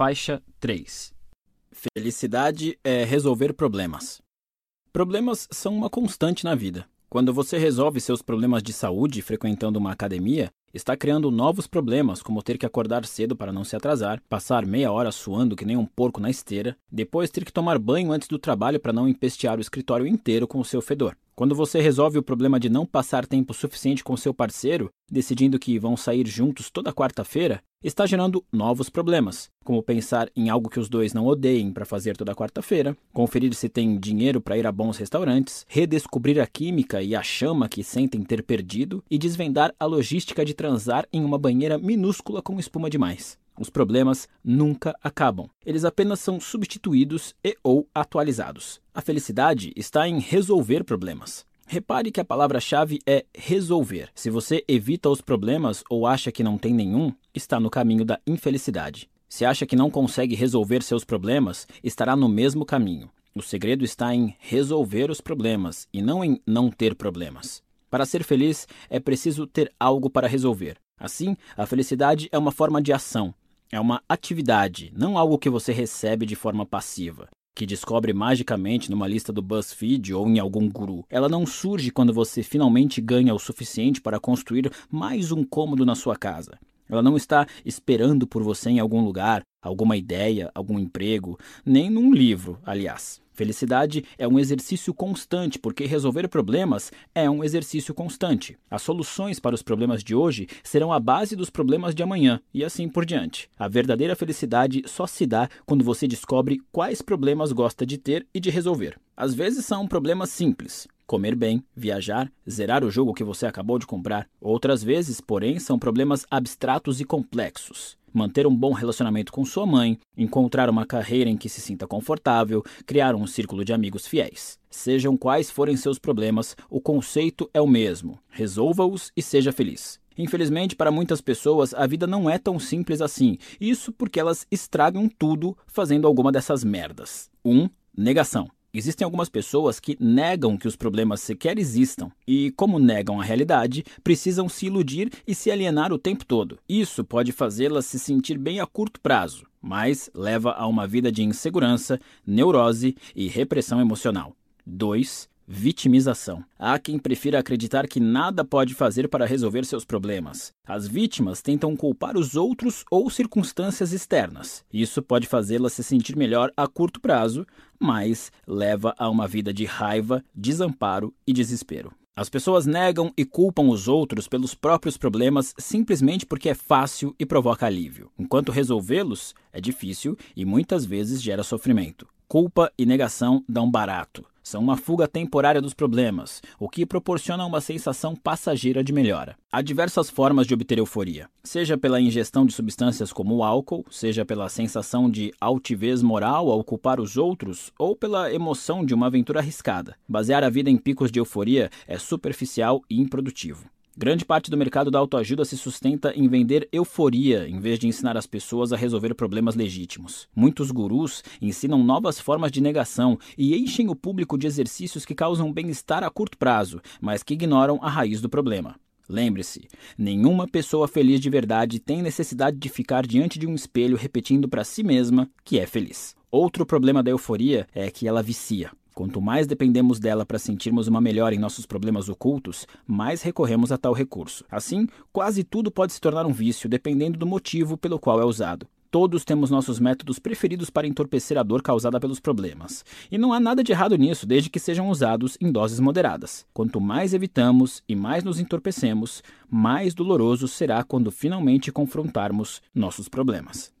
Faixa 3 Felicidade é resolver problemas. Problemas são uma constante na vida. Quando você resolve seus problemas de saúde frequentando uma academia, está criando novos problemas, como ter que acordar cedo para não se atrasar, passar meia hora suando que nem um porco na esteira, depois ter que tomar banho antes do trabalho para não empestear o escritório inteiro com o seu fedor. Quando você resolve o problema de não passar tempo suficiente com seu parceiro, decidindo que vão sair juntos toda quarta-feira, está gerando novos problemas, como pensar em algo que os dois não odeiem para fazer toda quarta-feira, conferir se tem dinheiro para ir a bons restaurantes, redescobrir a química e a chama que sentem ter perdido e desvendar a logística de transar em uma banheira minúscula com espuma demais. Os problemas nunca acabam. Eles apenas são substituídos e ou atualizados. A felicidade está em resolver problemas. Repare que a palavra-chave é resolver. Se você evita os problemas ou acha que não tem nenhum, está no caminho da infelicidade. Se acha que não consegue resolver seus problemas, estará no mesmo caminho. O segredo está em resolver os problemas e não em não ter problemas. Para ser feliz, é preciso ter algo para resolver. Assim, a felicidade é uma forma de ação, é uma atividade, não algo que você recebe de forma passiva, que descobre magicamente numa lista do BuzzFeed ou em algum guru. Ela não surge quando você finalmente ganha o suficiente para construir mais um cômodo na sua casa. Ela não está esperando por você em algum lugar, alguma ideia, algum emprego, nem num livro, aliás. Felicidade é um exercício constante, porque resolver problemas é um exercício constante. As soluções para os problemas de hoje serão a base dos problemas de amanhã, e assim por diante. A verdadeira felicidade só se dá quando você descobre quais problemas gosta de ter e de resolver. Às vezes são problemas simples, comer bem, viajar, zerar o jogo que você acabou de comprar. Outras vezes, porém, são problemas abstratos e complexos manter um bom relacionamento com sua mãe, encontrar uma carreira em que se sinta confortável, criar um círculo de amigos fiéis. Sejam quais forem seus problemas, o conceito é o mesmo: resolva-os e seja feliz. Infelizmente, para muitas pessoas, a vida não é tão simples assim. Isso porque elas estragam tudo fazendo alguma dessas merdas. 1. Um, negação. Existem algumas pessoas que negam que os problemas sequer existam e, como negam a realidade, precisam se iludir e se alienar o tempo todo. Isso pode fazê-las se sentir bem a curto prazo, mas leva a uma vida de insegurança, neurose e repressão emocional. 2 vitimização. Há quem prefira acreditar que nada pode fazer para resolver seus problemas. As vítimas tentam culpar os outros ou circunstâncias externas. Isso pode fazê-las se sentir melhor a curto prazo, mas leva a uma vida de raiva, desamparo e desespero. As pessoas negam e culpam os outros pelos próprios problemas simplesmente porque é fácil e provoca alívio, enquanto resolvê-los é difícil e muitas vezes gera sofrimento. Culpa e negação dão barato. São uma fuga temporária dos problemas, o que proporciona uma sensação passageira de melhora. Há diversas formas de obter euforia, seja pela ingestão de substâncias como o álcool, seja pela sensação de altivez moral ao culpar os outros, ou pela emoção de uma aventura arriscada. Basear a vida em picos de euforia é superficial e improdutivo. Grande parte do mercado da autoajuda se sustenta em vender euforia em vez de ensinar as pessoas a resolver problemas legítimos. Muitos gurus ensinam novas formas de negação e enchem o público de exercícios que causam bem-estar a curto prazo, mas que ignoram a raiz do problema. Lembre-se, nenhuma pessoa feliz de verdade tem necessidade de ficar diante de um espelho repetindo para si mesma que é feliz. Outro problema da euforia é que ela vicia. Quanto mais dependemos dela para sentirmos uma melhora em nossos problemas ocultos, mais recorremos a tal recurso. Assim, quase tudo pode se tornar um vício, dependendo do motivo pelo qual é usado. Todos temos nossos métodos preferidos para entorpecer a dor causada pelos problemas. E não há nada de errado nisso, desde que sejam usados em doses moderadas. Quanto mais evitamos e mais nos entorpecemos, mais doloroso será quando finalmente confrontarmos nossos problemas.